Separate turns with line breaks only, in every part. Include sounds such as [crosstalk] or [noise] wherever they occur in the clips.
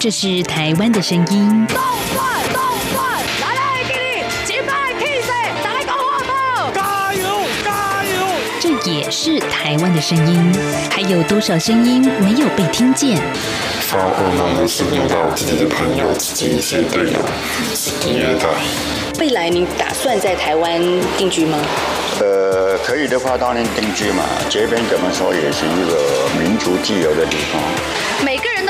这是台湾的声音。
动转动转，来来给你，击败 K 死，打来讲话不？
加油加油！
这也是台湾的声音。还有多少声音没有被听见？
发噩梦的是遇到自己的朋友、自己一些队友是虐待。
未来你打算在台湾定居吗？
呃，可以的话当然定居嘛。这边怎么说也是一个民族自由的地方。
每个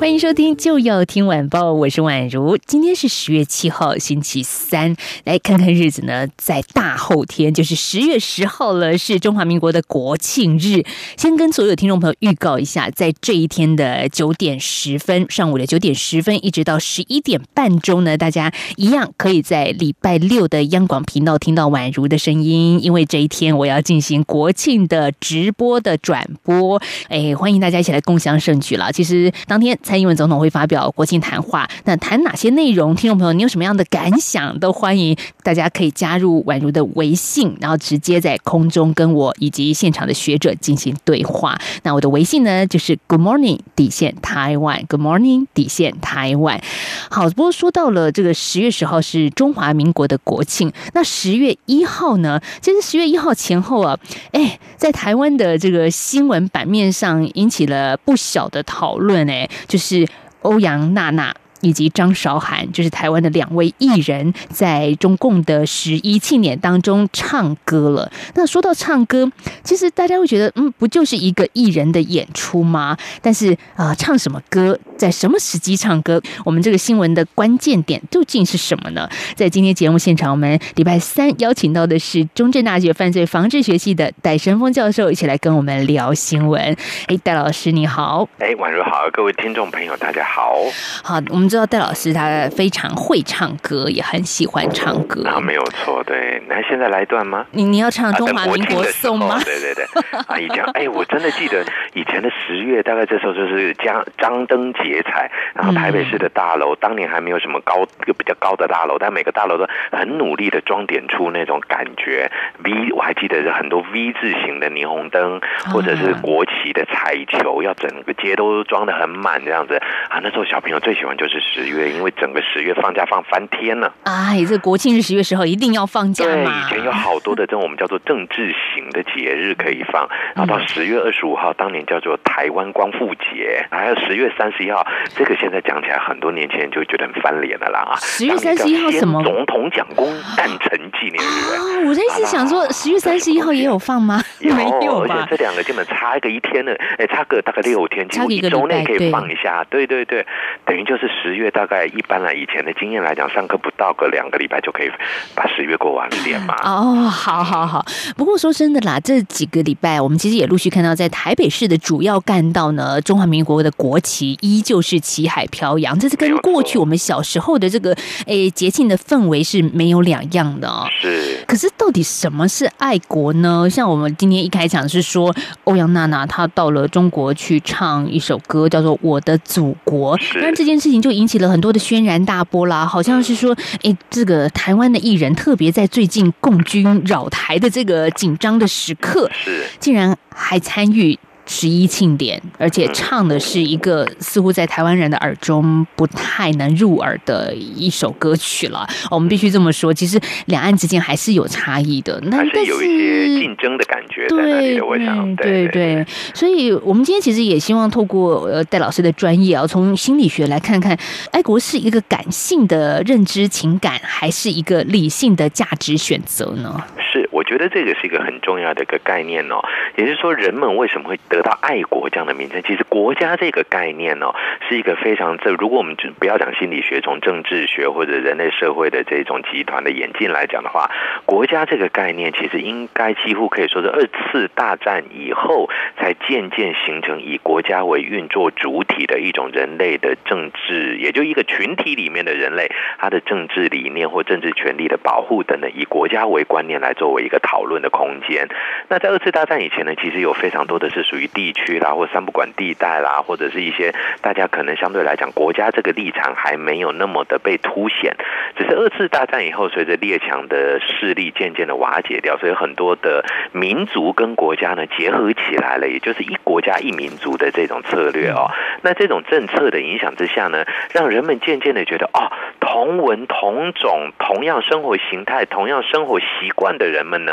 欢迎收听，就要听晚报，我是宛如。今天是十月七号，星期三，来看看日子呢，在大后天，就是十月十号了，是中华民国的国庆日。先跟所有听众朋友预告一下，在这一天的九点十分，上午的九点十分，一直到十一点半钟呢，大家一样可以在礼拜六的央广频道听到宛如的声音，因为这一天我要进行国庆的直播的转播，哎，欢迎大家一起来共享盛举了。其实当天。蔡英文总统会发表国庆谈话，那谈哪些内容？听众朋友，你有什么样的感想？都欢迎大家可以加入宛如的微信，然后直接在空中跟我以及现场的学者进行对话。那我的微信呢，就是 Good morning 底线台湾，Good morning 底线台湾。好，不过说到了这个十月十号是中华民国的国庆，那十月一号呢？其实十月一号前后啊，哎，在台湾的这个新闻版面上引起了不小的讨论，哎，就。是欧阳娜娜。以及张韶涵，就是台湾的两位艺人，在中共的十一庆典当中唱歌了。那说到唱歌，其实大家会觉得，嗯，不就是一个艺人的演出吗？但是啊，唱什么歌，在什么时机唱歌，我们这个新闻的关键点究竟是什么呢？在今天节目现场，我们礼拜三邀请到的是中正大学犯罪防治学系的戴神峰教授，一起来跟我们聊新闻。[laughs] 哎，戴老师你好。
哎，宛如好，各位听众朋友大家好。
好，我们。知道戴老师他非常会唱歌，也很喜欢唱歌。
啊，没有错，对。那现在来一段吗？
你你要唱《中华民国颂》吗？
对对对。啊，以前哎，我真的记得以前的十月，大概这时候就是张张灯结彩，然后台北市的大楼，当年还没有什么高又比较高的大楼，但每个大楼都很努力的装点出那种感觉。V 我还记得是很多 V 字形的霓虹灯，或者是国旗的彩球，要整个街都装的很满这样子。啊，那时候小朋友最喜欢就是。十月，因为整个十月放假放翻天了。
啊哎，这国庆日十月十号一定要放假
对，以前有好多的这种我们叫做政治型的节日可以放，然后到十月二十五号，当年叫做台湾光复节，还有十月三十一号，这个现在讲起来，很多年轻人就觉得很翻脸了啦啊！
十月三十一号什么？
总统讲功诞辰纪念日。
啊，我在一直想说，十月三十一号也有放吗？[laughs] 没有
而且这两个根本差一个一天呢，哎，差个大概六天，几乎一周内可以放一下。对对对，等于就是十。月大概一般来以前的经验来讲，上课不到个两个礼拜就可以把十月过完一点嘛。
哦，好好好。不过说真的啦，这几个礼拜我们其实也陆续看到，在台北市的主要干道呢，中华民国的国旗依旧是旗海飘扬。这是跟过去我们小时候的这个诶节庆的氛围是没有两样的哦。
是。
可是到底什么是爱国呢？像我们今天一开场是说欧阳娜娜她到了中国去唱一首歌，叫做《我的祖国》，当然这件事情就。引起了很多的轩然大波啦，好像是说，诶，这个台湾的艺人特别在最近共军扰台的这个紧张的时刻，
是
竟然还参与。十一庆典，而且唱的是一个似乎在台湾人的耳中不太能入耳的一首歌曲了。我们必须这么说，其实两岸之间还是有差异的，
那是有一些竞争的感觉在那里。我想，对对，
所以我们今天其实也希望透过呃戴老师的专业啊，从心理学来看看，爱国是一个感性的认知情感，还是一个理性的价值选择呢？
是，我觉得这个是一个很重要的一个概念哦。也就是说，人们为什么会得到爱国这样的名称？其实，国家这个概念哦，是一个非常这。如果我们就不要讲心理学，从政治学或者人类社会的这种集团的演进来讲的话，国家这个概念其实应该几乎可以说是二次大战以后才渐渐形成以国家为运作主体的一种人类的政治，也就一个群体里面的人类，他的政治理念或政治权利的保护等等，以国家为观念来作为一个讨论的空间。那在二次大战以前呢，其实有非常多的是属于地区啦，或三不管地带啦，或者是一些大家可能相对来讲国家这个立场还没有那么的被凸显。只是二次大战以后，随着列强的势力渐渐的瓦解掉，所以很多的民族跟国家呢结合起来了，也就是一国家一民族的这种策略哦。那这种政策的影响之下呢，让人们渐渐的觉得哦，同文同种、同样生活形态、同样生活习惯的人们呢，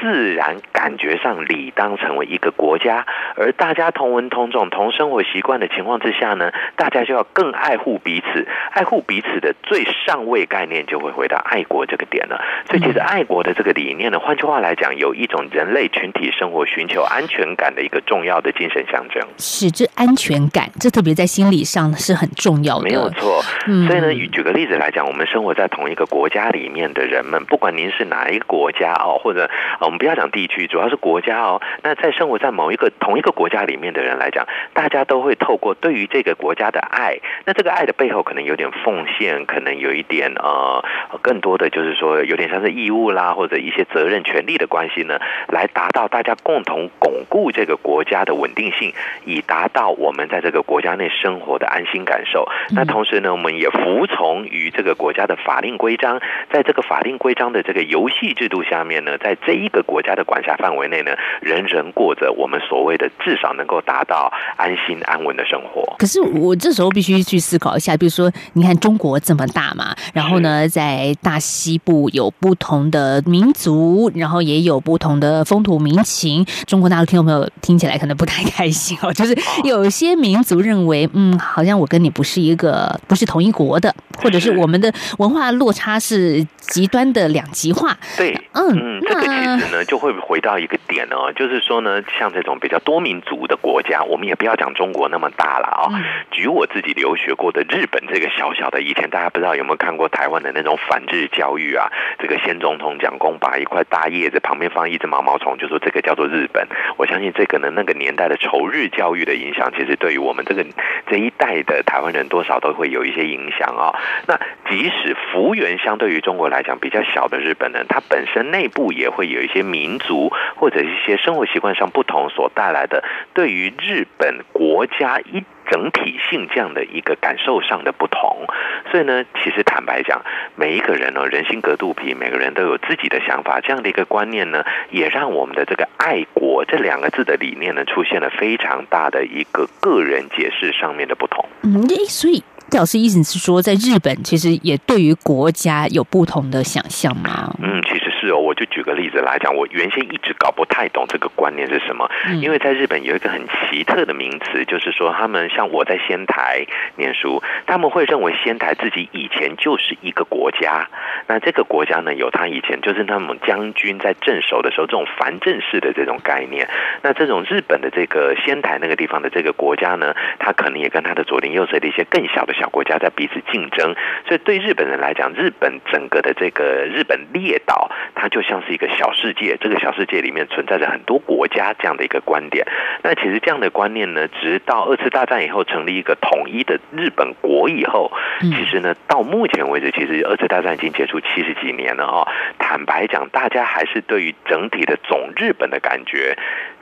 自然感觉上理当成为一个国家。而大家同文同种、同生活习惯的情况之下呢，大家就要更爱护彼此。爱护彼此的最上位概念就会回到爱国这个点了。所以，其实爱国的这个理念呢，换句话来讲，有一种人类群体生活寻求安全感的一个重要的精神象征。
是这安全感，这特别在心理上是很重要的。
没有错。
嗯
所以呢，举举个例子来讲，我们生活在同一个国家里面的人们，不管您是哪一个国家哦，或者啊我们不要讲地区，主要是国家哦。那在生活在某一个同一个国家里面的人来讲，大家都会透过对于这个国家的爱，那这个爱的背后可能有点奉献，可能有一点呃，更多的就是说有点像是义务啦，或者一些责任、权利的关系呢，来达到大家共同巩固这个国家的稳定性，以达到我们在这个国家内生活的安心感受。那同时呢，我们也服从于这个国家的法令规章，在这个法令规章的这个游戏制度下面呢，在这一个国家的管辖范围内呢，人人过着我们所谓的至少能够达到安心安稳的生活。
可是我这时候必须去思考一下，比如说，你看中国这么大嘛，然后呢，在大西部有不同的民族，然后也有不同的风土民情。中国大陆听众朋友听起来可能不太开心哦，就是有些民族认为，嗯，好像我跟你不是一个，不是同一国的，或者是我们的文化落差是极端的两极化。
对，
嗯
嗯，这个其
那
实呢，就会回到一个点哦，就是说呢，像这种比较多民族的国家，我们也不要讲中国那么大了啊、举我自己留学过的日本这个小小的，以前大家不知道有没有看过台湾的那种反日教育啊？这个先总统蒋公把一块大叶子旁边放一只毛毛虫，就说这个叫做日本。我相信这个呢，那个年代的仇日教育的影响，其实对于我们这个这一代的台湾人，多少都会有一些影响啊、那即使幅员相对于中国来讲比较小的日本人，他本身内部也会有一些民族或者一些生活习惯上不同所带来的，对于日本国家一整体性这样的一个感受上的不同。所以呢，其实坦白讲，每一个人呢，人心隔肚皮，每个人都有自己的想法，这样的一个观念呢，也让我们的这个爱国这两个字的理念呢，出现了非常大的一个个人解释上面的不同。
嗯，诶所以廖老师意思是说，在日本其实也对于国家有不同的想象吗？
嗯，其实是哦，我就举个例子来讲，我原先一直搞不太懂这个观念是什么，
嗯。
因为在日本有一个很奇特的名词，就是说他们像我在仙台念书，他们会认为仙台自己以前就是一个国家，那这个国家呢有他以前就是他们将军在镇守的时候这种藩镇式的这种概念，那这种日本的这个仙台那个地方的这个国家呢，他可能也跟他的左邻右舍的一些更小的小国家在彼此竞争，所以对日本人来讲，日本整个的这个日本列岛，它就像是一个小世界，这个小世界里面存在着很多国家这样的一个观点。那其实这样的观念呢，直到二次大战以后成立一个统一的日本国以后，
嗯
其实呢，到目前为止，其实二次大战已经结束七十几年了哦。坦白讲，大家还是对于整体的总日本的感觉，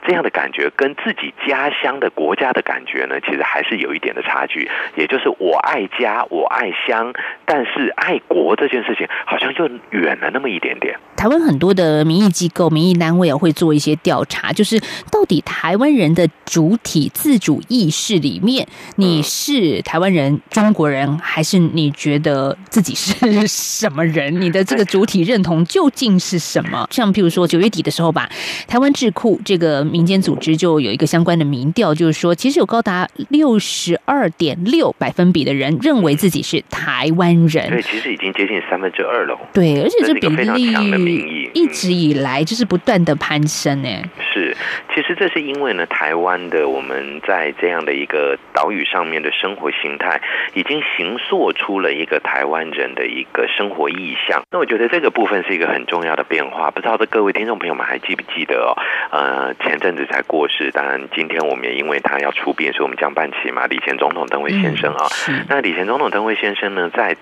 这样的感觉跟自己家乡的国家的感觉呢，其实还是有一点的差距。也就是我爱家，我爱乡，但是爱国这件事情好像又远了那么一点点。
台湾很多的民意机构、民意单位也，会做一些调查，就是到底台湾人的主体自主意识里面，你是台湾人、中国人，还是你觉得自己是什么人？你的这个主体认同究竟是什么？[laughs] 像譬如说九月底的时候吧，台湾智库这个民间组织就有一个相关的民调，就是说，其实有高达六十二点六百分比的人认为自己是台湾人。
对，其实已经接近三分之二了。
对，而且
这
比例
意
一直以来就是不断的攀升呢。
是，其实这是因为呢，台湾的我们在这样的一个岛屿上面的生活形态，已经形塑出了一个台湾人的一个生活意向。那我觉得这个部分是一个很重要的变化。不知道的各位听众朋友们还记不记得哦？呃，前阵子才过世，当然今天我们也因为他要出殡，所以我们将办起嘛，李前总统登辉先生啊、
是
那李前总统登辉先生呢，在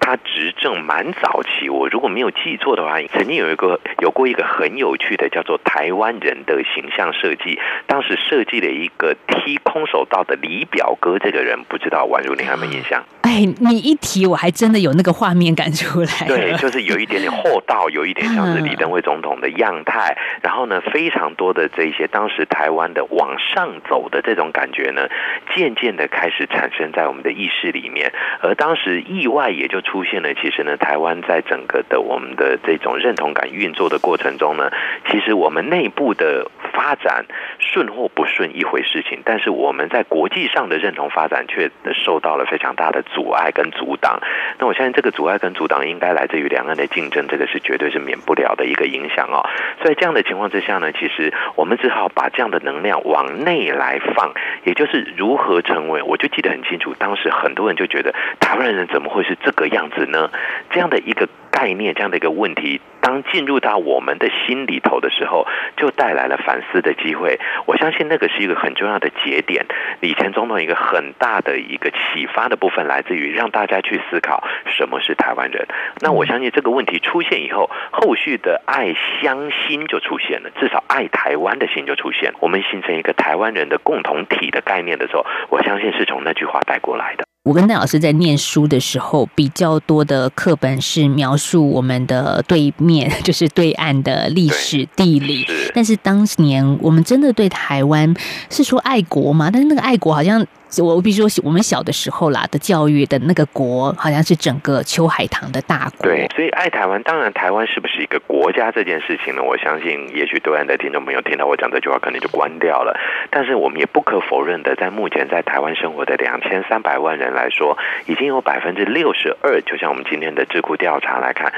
他执政蛮早期，我如果没有记错的话，曾经有一个有过一个很有趣的叫做台湾人的形象设计，当时设计了一个踢空手道的李表哥这个人，不知道宛如你有没有印象？
哎，你一提，我还真的有那个画面感出来。[laughs]
对，就是有一点点厚道，有一点像是李登辉总统的样态。然后呢，非常多的这些当时台湾的往上走的这种感觉呢，渐渐的开始产生在我们的意识里面。而当时意外也就出现了，其实呢，台湾在整个的我们的这种认同感运作的过程中呢，其实我们内部的发展顺或不顺一回事情，但是我们在国际上的认同发展却受到了非常大的阻碍跟阻挡。那我相信这个阻碍跟阻挡应该来自于两岸的竞争，这个是绝对是免不了的一个影响哦。所以这样的情况之下呢，其实我们只好把这样的能量往内来放，也就是如何成为。我就记得很清楚，当时很多人就觉得台湾人怎么会是这个样子呢？这样的一个概念，这样的一个问题。当进入到我们的心里头的时候，就带来了反思的机会。我相信那个是一个很重要的节点。李前总统一个很大的一个启发的部分，来自于让大家去思考什么是台湾人。那我相信这个问题出现以后，后续的爱乡心就出现了，至少爱台湾的心就出现。我们形成一个台湾人的共同体的概念的时候，我相信是从那句话带过来的。
我跟戴老师在念书的时候，比较多的课本是描述我们的对面，[laughs] 就是对岸的历史地理。但是当年我们真的对台湾是说爱国吗？但是那个爱国好像。我比如说，我们小的时候啦的教育的那个国，好像是整个秋海棠的大国。
对，所以爱台湾，当然台湾是不是一个国家这件事情呢？我相信，也许对岸的听众朋友听到我讲这句话，可能就关掉了。但是我们也不可否认的，在目前在台湾生活的两千三百万人来说，已经有百分之六十二，就像我们今天的智库调查来看，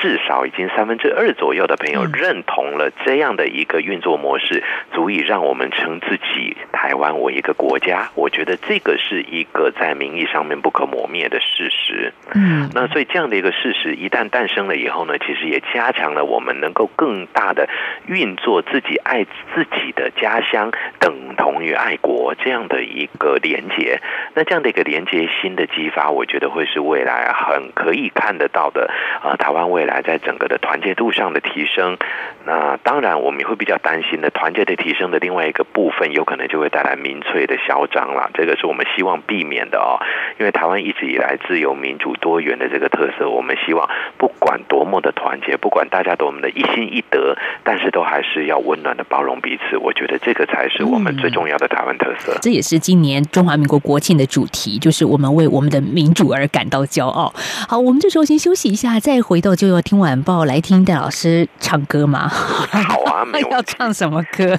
至少已经三分之二左右的朋友认同了这样的一个运作模式，足以让我们称自己台湾为一个国家。我觉得。这个是一个在名义上面不可磨灭的事实。嗯，那所以这样的一个事实一旦诞生了以后呢，其实也加强了我们能够更大的运作自己爱自己的家乡，等同于爱国这样的一个连结。那这样的一个连结新的激发，我觉得会是未来很可以看得到的啊，台湾未来在整个的团结度上的提升。那当然，我们也会比较担心的，团结的提升的另外一个部分，有可能就会带来民粹的嚣张了。这个是我们希望避免的哦，因为台湾一直以来自由、民主、多元的这个特色，我们希望不管多么的团结，不管大家多么的一心一德，但是都还是要温暖的包容彼此。我觉得这个才是我们最重要的台湾特色。
这也是今年中华民国国庆的主题，就是我们为我们的民主而感到骄傲。好，我们这时候先休息一下，再回到就要听晚报来听戴老师唱歌吗？
好啊，[laughs]
要唱什么歌？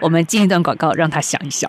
我们进一段广告，让他想一想。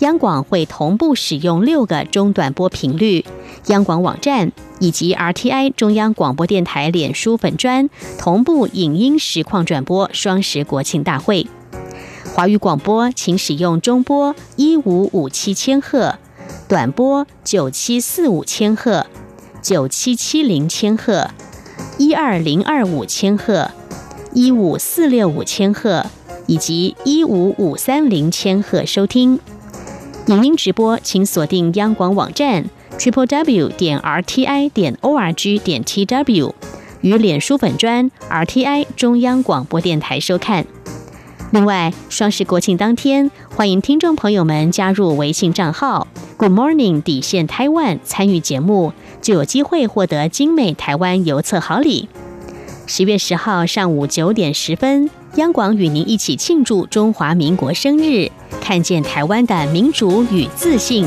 央广会同步使用六个中短波频率，央广网站以及 RTI 中央广播电台脸书粉专同步影音实况转播双十国庆大会。华语广播请使用中波一五五七千赫，短波九七四五千赫，九七七零千赫，一二零二五千赫。一五四六五千赫以及一五五三零千赫收听影音直播，请锁定央广网站 triple w 点 r t i 点 o r g 点 t w 与脸书粉专 r t i 中央广播电台收看。另外，双十国庆当天，欢迎听众朋友们加入微信账号 Good Morning 底线台湾参与节目，就有机会获得精美台湾邮册好礼。十月十号上午九点十分，央广与您一起庆祝中华民国生日，看见台湾的民主与自信。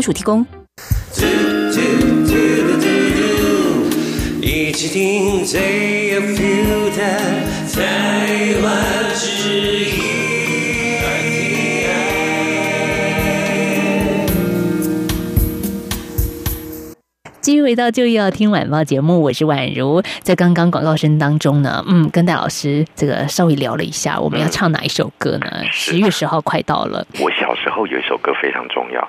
[laughs] 署提供。
一起听最有 feel 的台湾之音。
继续回到就要听晚报节目，我是宛如。在刚刚广告声当中呢，嗯，跟戴老师这个稍微聊了一下，我们要唱哪一首歌呢？十月十号快到了。
我小时候有一首歌非常重要，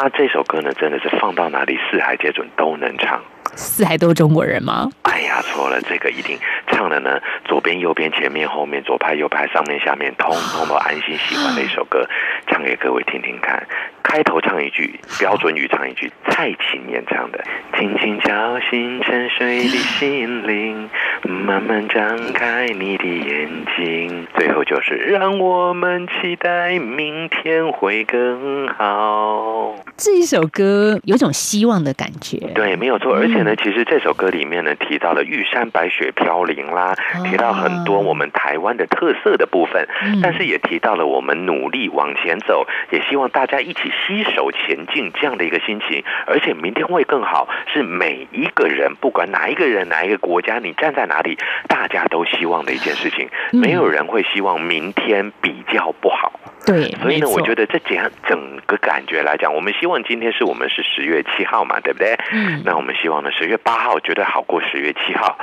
他这首歌呢，真的是放到哪里四海皆准都能唱。
四海都是中国人吗？
哎呀，错了，这个一定唱的呢，左边、右边、前面、后面、左拍、右拍、上面、下面，通通都安心喜欢的一首歌，唱给各位听听看。开头唱一句标准语，唱一句蔡琴演唱的，轻轻敲醒沉睡的心灵，慢慢张开你的眼睛。最后就是让我们期待明天会更好。
这一首歌有种希望的感觉，
对，没有错。而且呢，其实这首歌里面呢提到了玉山白雪飘零啦，提到很多我们台湾的特色的部分，但是也提到了我们努力往前走，也希望大家一起。携手前进这样的一个心情，而且明天会更好，是每一个人不管哪一个人哪一个国家，你站在哪里，大家都希望的一件事情。没有人会希望明天比较不好。
对，
所以呢，我觉得这这样整个感觉来讲，我们希望今天是我们是十月七号嘛，对不对？嗯。那我们希望呢，十月八号绝对好过十月七号。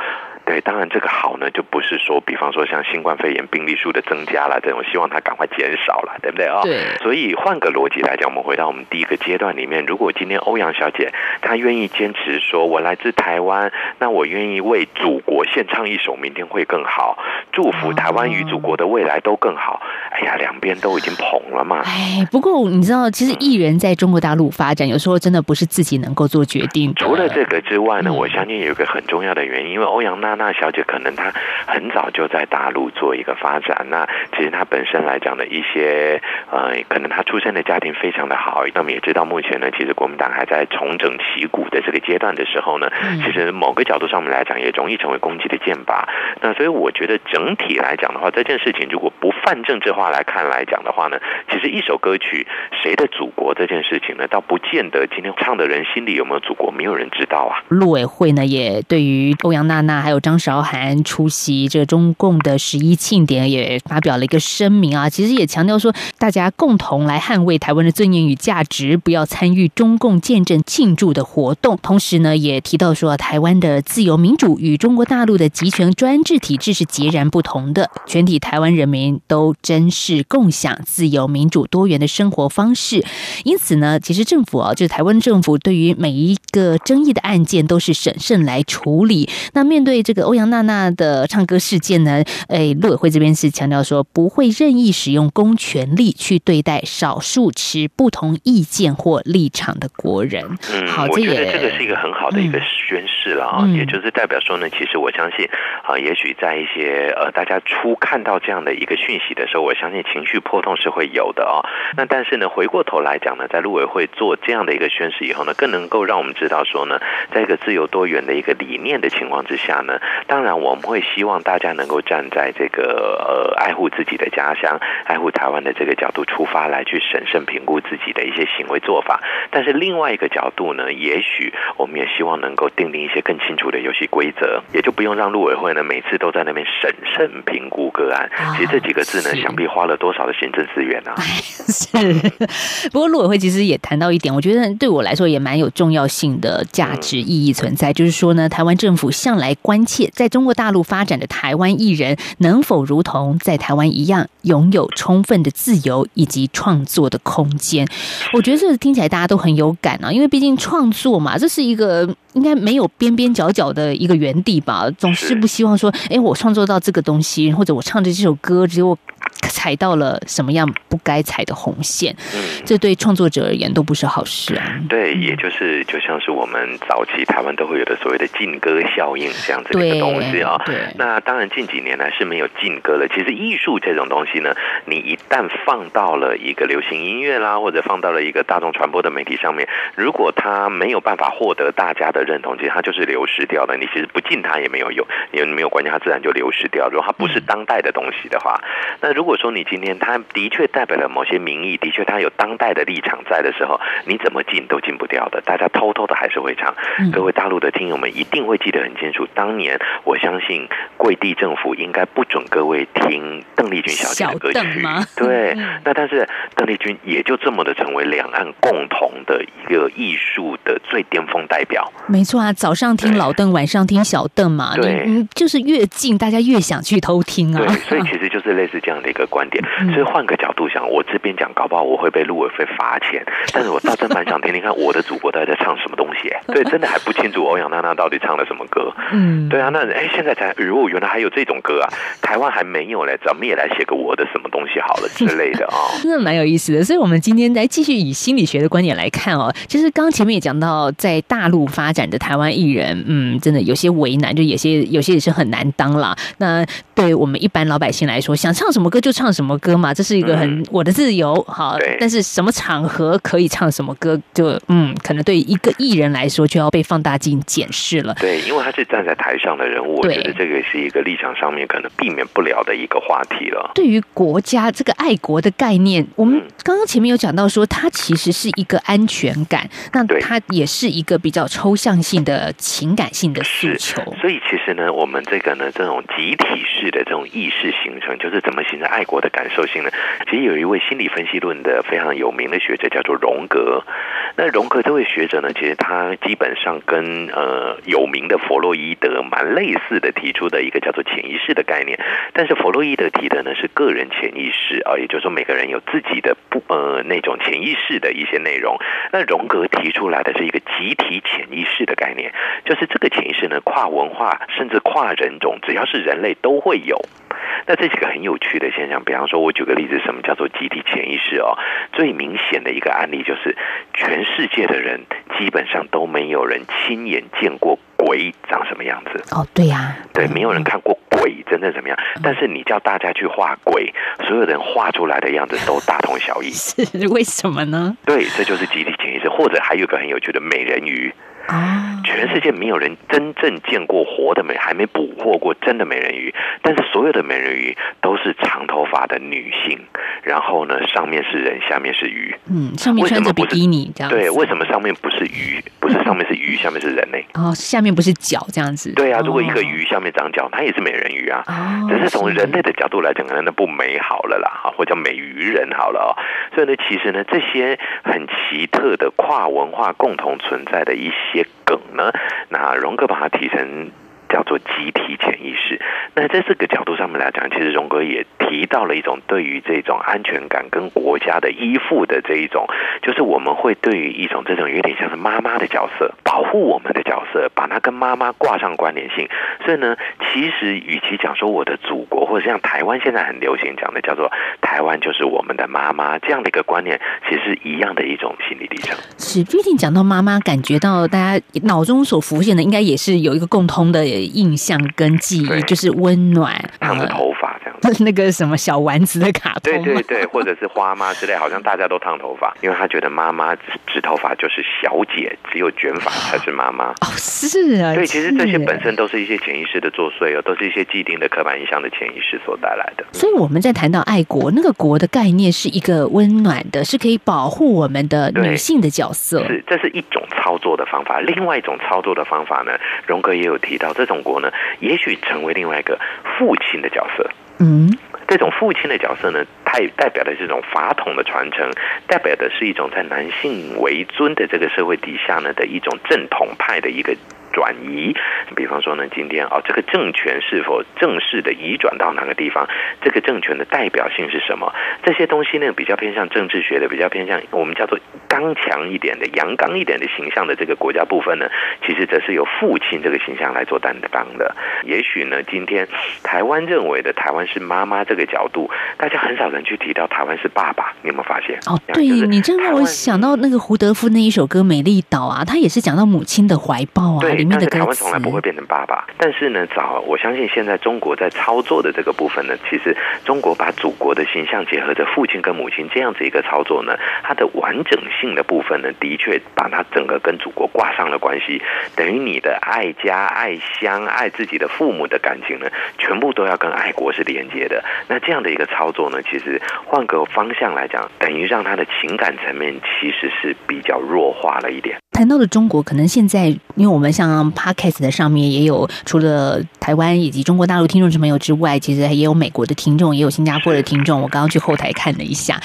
对，当然这个好呢，就不是说，比方说像新冠肺炎病例数的增加了这种，希望它赶快减少了，对不对啊？
对。
所以换个逻辑来讲，我们回到我们第一个阶段里面，如果今天欧阳小姐她愿意坚持说，我来自台湾，那我愿意为祖国献唱一首《明天会更好》，祝福台湾与祖国的未来都更好。哎呀，两边都已经捧了嘛。
哎，不过你知道，其实艺人在中国大陆发展，有时候真的不是自己能够做决定。
除了这个之外呢，我相信有一个很重要的原因，因为欧阳娜。那小姐可能她很早就在大陆做一个发展。那其实她本身来讲的一些呃，可能她出生的家庭非常的好。那么也知道目前呢，其实国民党还在重整旗鼓的这个阶段的时候呢，其实某个角度上面来讲，也容易成为攻击的箭靶。那所以我觉得整体来讲的话，这件事情如果不泛政治化来看来讲的话呢，其实一首歌曲谁的祖国这件事情呢，倒不见得今天唱的人心里有没有祖国，没有人知道啊。
陆委会呢，也对于欧阳娜娜还有。张韶涵出席这中共的十一庆典，也发表了一个声明啊，其实也强调说，大家共同来捍卫台湾的尊严与价值，不要参与中共见证庆祝的活动。同时呢，也提到说，台湾的自由民主与中国大陆的集权专制体制是截然不同的，全体台湾人民都珍视共享自由民主多元的生活方式。因此呢，其实政府啊，就是台湾政府对于每一个争议的案件都是审慎来处理。那面对这。欧阳娜娜的唱歌事件呢？哎，陆委会这边是强调说，不会任意使用公权力去对待少数持不同意见或立场的国人。
嗯，好，我觉得这个是一个很好的一个宣示了啊，也就是代表说呢，其实我相信啊，也许在一些呃大家初看到这样的一个讯息的时候，我相信情绪波动是会有的啊。那但是呢，回过头来讲呢，在陆委会做这样的一个宣示以后呢，更能够让我们知道说呢，在一个自由多元的一个理念的情况之下呢。当然，我们会希望大家能够站在这个呃爱护自己的家乡、爱护台湾的这个角度出发，来去审慎评估自己的一些行为做法。但是另外一个角度呢，也许我们也希望能够订定一些更清楚的游戏规则，也就不用让陆委会呢每次都在那边审慎评估个案。其实这几个字呢，想必花了多少的行政资源啊？[laughs]
是。不过陆委会其实也谈到一点，我觉得对我来说也蛮有重要性的价值意义存在，就是说呢，台湾政府向来关且。在中国大陆发展的台湾艺人，能否如同在台湾一样，拥有充分的自由以及创作的空间？我觉得这听起来大家都很有感啊，因为毕竟创作嘛，这是一个应该没有边边角角的一个原地吧。总是不希望说，哎，我创作到这个东西，或者我唱的这首歌，只有踩到了什么样不该踩的红线，
嗯
这对创作者而言都不是好事啊。
对，也就是就像是我们早期台湾都会有的所谓的禁歌效应这样子的一个东西啊、
对对
那当然近几年来是没有禁歌了。其实艺术这种东西呢，你一旦放到了一个流行音乐啦，或者放到了一个大众传播的媒体上面，如果它没有办法获得大家的认同，其实它就是流失掉的。你其实不禁它也没有用，也没有关系，它自然就流失掉。如果它不是当代的东西的话，那如果说你今天他的确代表了某些民意，的确他有当代的立场在的时候，你怎么禁都禁不掉的，大家偷偷的还是会唱。各位大陆的听友们一定会记得很清楚，当年我相信贵地政府应该不准各位听邓丽君小姐的歌曲
小邓吗，[laughs]
对，那但是邓丽君也就这么的成为两岸共同的一个艺术的最巅峰代表。
没错啊，早上听老邓，晚上听小邓嘛，你
对
你就是越近，大家越想去偷听啊
对。，所以其实就是类似这样的一个观点。所以换个角度想，我这边讲搞不好我会被陆委会罚钱，[laughs] 但是我倒真蛮想听听看我的祖国到底在唱什么东西。[laughs] 对，真的还不清楚欧阳娜娜到底唱了什么歌。
嗯，
对啊，那哎，现在才如果原来还有这种歌啊，[laughs] 台湾还没有嘞，咱们也来写个我的什么东西好了之类的啊、
真的蛮有意思的，所以，我们今天来继续以心理学的观点来看哦。就是刚刚前面也讲到，在大陆发展的台湾艺人，嗯，真的有些为难，就有些有些也是很难当啦。那对我们一般老百姓来说，想唱什么歌就唱什么歌嘛，这是一个很、我的自由，好
对。
但是什么场合可以唱什么歌，就嗯，可能对一个艺人来说就要被放大镜检视了。
对，因为他是站在台上的人物，我觉得这个是一个立场上面可能避免不了的一个话题了。
对于国家这个爱国的概念，我们
嗯
刚刚前面有讲到说，它其实是一个安全感，那
对
它也是一个比较抽象性的情感性的诉求。
所以其实呢，我们这个呢，这种集体式的这种意识形成，就是怎么形成爱国我的感受性呢？其实有一位心理分析论的非常有名的学者叫做荣格。那荣格这位学者呢，其实他基本上跟呃有名的弗洛伊德蛮类似的，提出的一个叫做潜意识的概念。但是弗洛伊德提的呢是个人潜意识啊，也就是说每个人有自己的不呃那种潜意识的一些内容。那荣格提出来的是一个集体潜意识的概念，就是这个潜意识呢跨文化甚至跨人种，只要是人类都会有。那这是个很有趣的现象，比方说，我举个例子，什么叫做集体潜意识哦？最明显的一个案例就是，全世界的人基本上都没有人亲眼见过鬼长什么样子。
哦，对呀、
对，没有人看过鬼真正怎么样，但是你叫大家去画鬼，所有人画出来的样子都大同小异。[laughs]
是为什么呢？
对，这就是集体潜意识。或者还有一个很有趣的美人鱼，
啊，
全世界没有人真正见过活的美，还没捕获过真的美人鱼，但是所有的美人鱼都是长头发的女性，然后呢，上面是人，下面是鱼。
嗯，上面穿着比基尼这样子，
对，为什么上面不是鱼？不是上面是鱼，下面是人呢？
哦下面不是脚这样子？
对啊，如果一个
哦
鱼下面长脚，它也是美人鱼啊。
哦
只是从人类的角度来讲，可能那不美好了啦，哈，或者叫美鱼人好了哦。所以呢，其实呢，这些很奇特的跨文化共同存在的一些梗呢，那荣格把它提成。叫做集体潜意识。那在这个角度上面来讲，其实荣格也提到了一种对于这种安全感跟国家的依附的这一种，就是我们会对于一种这种有点像是妈妈的角色，保护我们的角色，把它跟妈妈挂上关联性。所以呢，其实与其讲说我的祖国，或者像台湾现在很流行讲的叫做台湾就是我们的妈妈这样的一个观念，其实一样的一种心理历程。
是，毕竟讲到妈妈，感觉到大家脑中所浮现的，应该也是有一个共通的印象跟记忆，就是温暖，
他的头发 [laughs]
那个什么小丸子的卡通，
对对对，或者是花妈之类，好像大家都烫头发，因为他觉得妈妈直头发就是小姐，只有卷发才是妈妈。
哦，是啊，
对，其实这些本身都是一些潜意识的作祟哦，都是一些既定的刻板印象的潜意识所带来的。
所以我们在谈到爱国，那个国的概念是一个温暖的，是可以保护我们的女性的角色。
是，这是一种操作的方法。另外一种操作的方法呢，荣格也有提到，这种国呢，也许成为另外一个父亲的角色。
嗯，
这种父亲的角色呢，代代表的这种法统的传承，代表的是一种在男性为尊的这个社会底下呢的一种正统派的一个转移。比方说呢，今天哦，这个政权是否正式的移转到哪个地方？这个政权的代表性是什么？这些东西呢，比较偏向政治学的，比较偏向我们叫做刚强一点的、阳刚一点的形象的这个国家部分呢，其实则是由父亲这个形象来做担当的。也许呢，今天台湾认为的台湾是妈妈这个角度，大家很少人去提到台湾是爸爸。你有没有发现？
哦，对你真让我想到那个胡德夫那一首歌《美丽岛》啊，他也是讲到母亲的怀抱啊，面
是台湾从来不会变成爸爸。但是呢，早我相信现在中国在操作的这个部分呢，其实中国把祖国的形象结合着父亲跟母亲这样子一个操作呢，它的完整性的部分呢，的确把它整个跟祖国挂上了关系，等于你的爱家、爱乡、爱自己的父母的感情呢，全部都要跟爱国是连接的。那这样的一个操作呢，其实换个方向来讲，等于让他的情感层面其实是比较弱化了一点。
谈到的中国，可能现在因为我们像 Podcast 的上面也有，除了台湾以及中国大陆听众朋友之外，其实也有美国的听众，也有新加坡的听众。我刚刚去后台看了一下，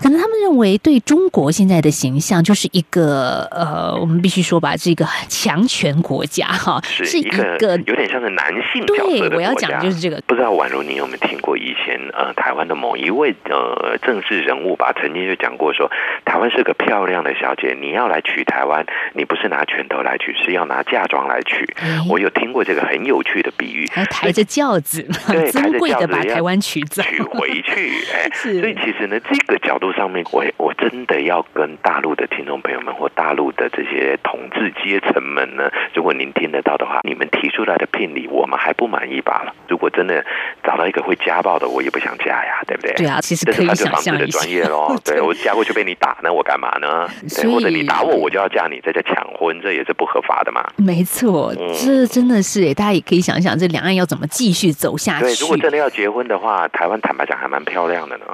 可能他们认为对中国现在的形象就是一个呃，我们必须说吧，是一个强权国家哈，是
一个有点像是男性角色
对，我要讲的就是这个。
不知道宛如你有没有听过以前呃台湾的某一位呃政治人物吧，曾经就讲过说，台湾是个漂亮的小姐，你要来娶台湾。你不是拿拳头来娶，是要拿嫁妆来娶。我有听过这个很有趣的比喻，
还抬着轿子，
对，[laughs]
尊贵的把台湾娶走，
娶回去。[laughs] 哎，所以其实呢，这个角度上面，我我真的要跟大陆的听众朋友们或大陆的这些统治阶层们呢，如果您听得到的话，你们提出来的聘礼，我们还不满意罢了。如果真的找到一个会家暴的，我也不想嫁呀，对不对？
对啊，其实可以想象
的专业喽。[laughs] 对我嫁过去被你打，那我干嘛呢？对，或者你打我，我就要嫁你，这叫抢婚，这也是不合法的嘛。
没错，这真的是，大家也可以想想，这两岸要怎么继续走下去。
对，如果真的要结婚的话，台湾坦白讲还蛮漂亮的呢。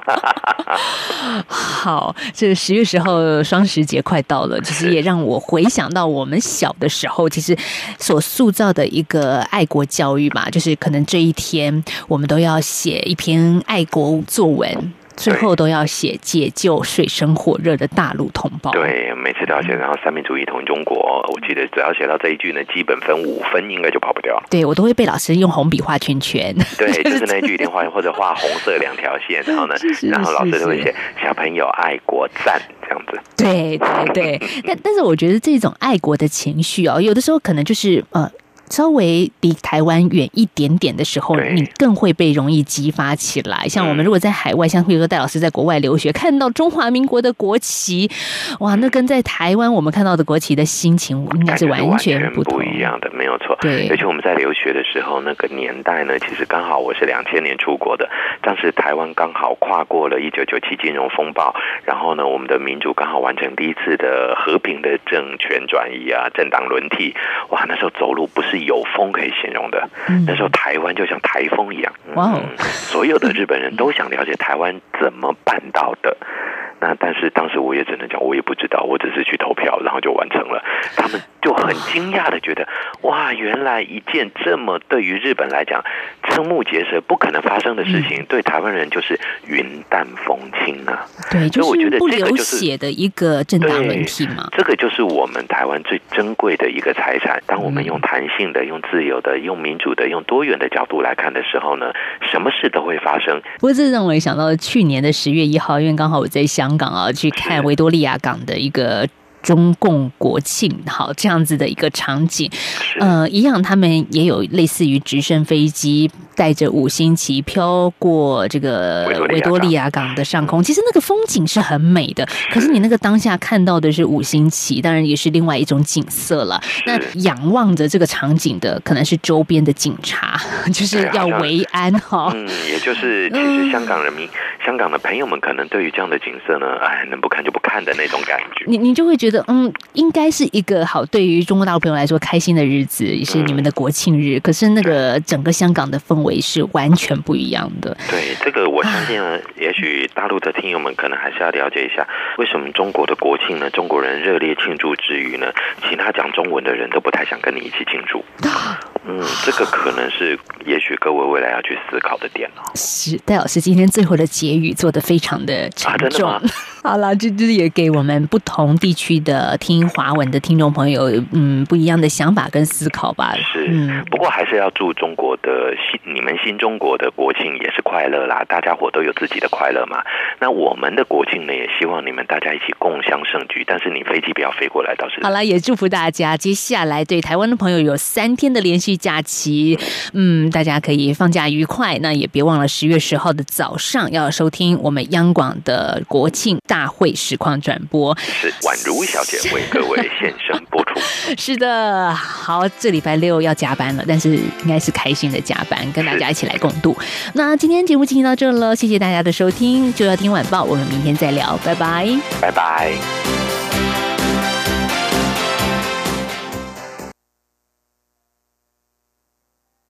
[laughs]
好，这十月十号双十节快到了，其实也让我回想到我们小的时候，其实所塑造的一个爱国教育吧，就是可能这一天我们都要写一篇爱国作文。最后都要写解救水深火热的大陆同胞。
对，每次都要写，然后三民主义统一中国。我记得只要写到这一句呢，基本分五分，应该就跑不掉。
对我都会被老师用红笔画圈圈。
对，就是那一句一定画，或者画红色两条线，[laughs] 然后呢，然后老师都会写小朋友爱国赞这样子。
对对对，但 [laughs] 但是我觉得这种爱国的情绪哦，有的时候可能就是呃。稍微离台湾远一点点的时候，你更会被容易激发起来。像我们如果在海外，像比如说戴老师在国外留学，看到中华民国的国旗，哇，那跟在台湾我们看到的国旗的心情应该是完全
不一样的，没有错。
对，
而且我们在留学的时候，那个年代呢，其实刚好我是两千年出国的，当时台湾刚好跨过了一九九七金融风暴，然后呢，我们的民主刚好完成第一次的和平的政权转移啊，政党轮替，哇，那时候走路不是。有风可以形容的，那时候台湾就像台风一样，
哇！
所有的日本人都想了解台湾怎么办到的。那但是当时我也只能讲，我也不知道，我只是去投票，然后就完成了。[laughs] 他们就很惊讶的觉得，哇，原来一件这么对于日本来讲瞠目结舌、不可能发生的事情，对台湾人就是云淡风轻啊。
对，就是不流血的一个政党问题嘛。
这个就是我们台湾最珍贵的一个财产。当我们用弹性的、用自由的、用民主的、用多元的角度来看的时候呢，什么事都会发生。
不过这让我想到去年的十月一号，因为刚好我在。香港啊，去看维多利亚港的一个中共国庆，好这样子的一个场景，呃，一样，他们也有类似于直升飞机。带着五星旗飘过这个维多利亚港的上空，其实那个风景是很美的。可是你那个当下看到的是五星旗，当然也是另外一种景色了。那仰望着这个场景的，可能是周边的警察，[laughs] 就是要维安哈。
嗯，也就是其实香港人民、香港的朋友们，可能对于这样的景色呢，哎，能不看就不看的那种感觉。
你你就会觉得，嗯，应该是一个好，对于中国大陆朋友来说开心的日子，也是你们的国庆日。可是那个整个香港的氛围。是完全不一样的。
对这个，我相信呢，也许大陆的听友们可能还是要了解一下，为什么中国的国庆呢？中国人热烈庆祝之余呢，其他讲中文的人都不太想跟你一起庆祝。[laughs] 嗯，这个可能是也许各位未来要去思考的点哦。
是戴老师今天最后的结语做的非常的沉重。
吗 [laughs]
好了，这这也给我们不同地区的听华文的听众朋友，嗯，不一样的想法跟思考吧。
是，
嗯，
不过还是要祝中国的新你们新中国的国庆也是快乐啦，大家伙都有自己的快乐嘛。那我们的国庆呢，也希望你们大家一起共享盛举，但是你飞机不要飞过来，倒是
好了，也祝福大家接下来对台湾的朋友有三天的连续假期，嗯，大家可以放假愉快。那也别忘了十月十号的早上要收听我们央广的国庆大会实况转播。
是宛如小姐为各位现身播出。[laughs]
是的，好，这礼拜六要加班了，但是应该是开心的加班，跟大家一起来共度。那今天节目进行到这了，谢谢大家的收听，就要听晚报，我们明天再聊，拜拜。
拜拜。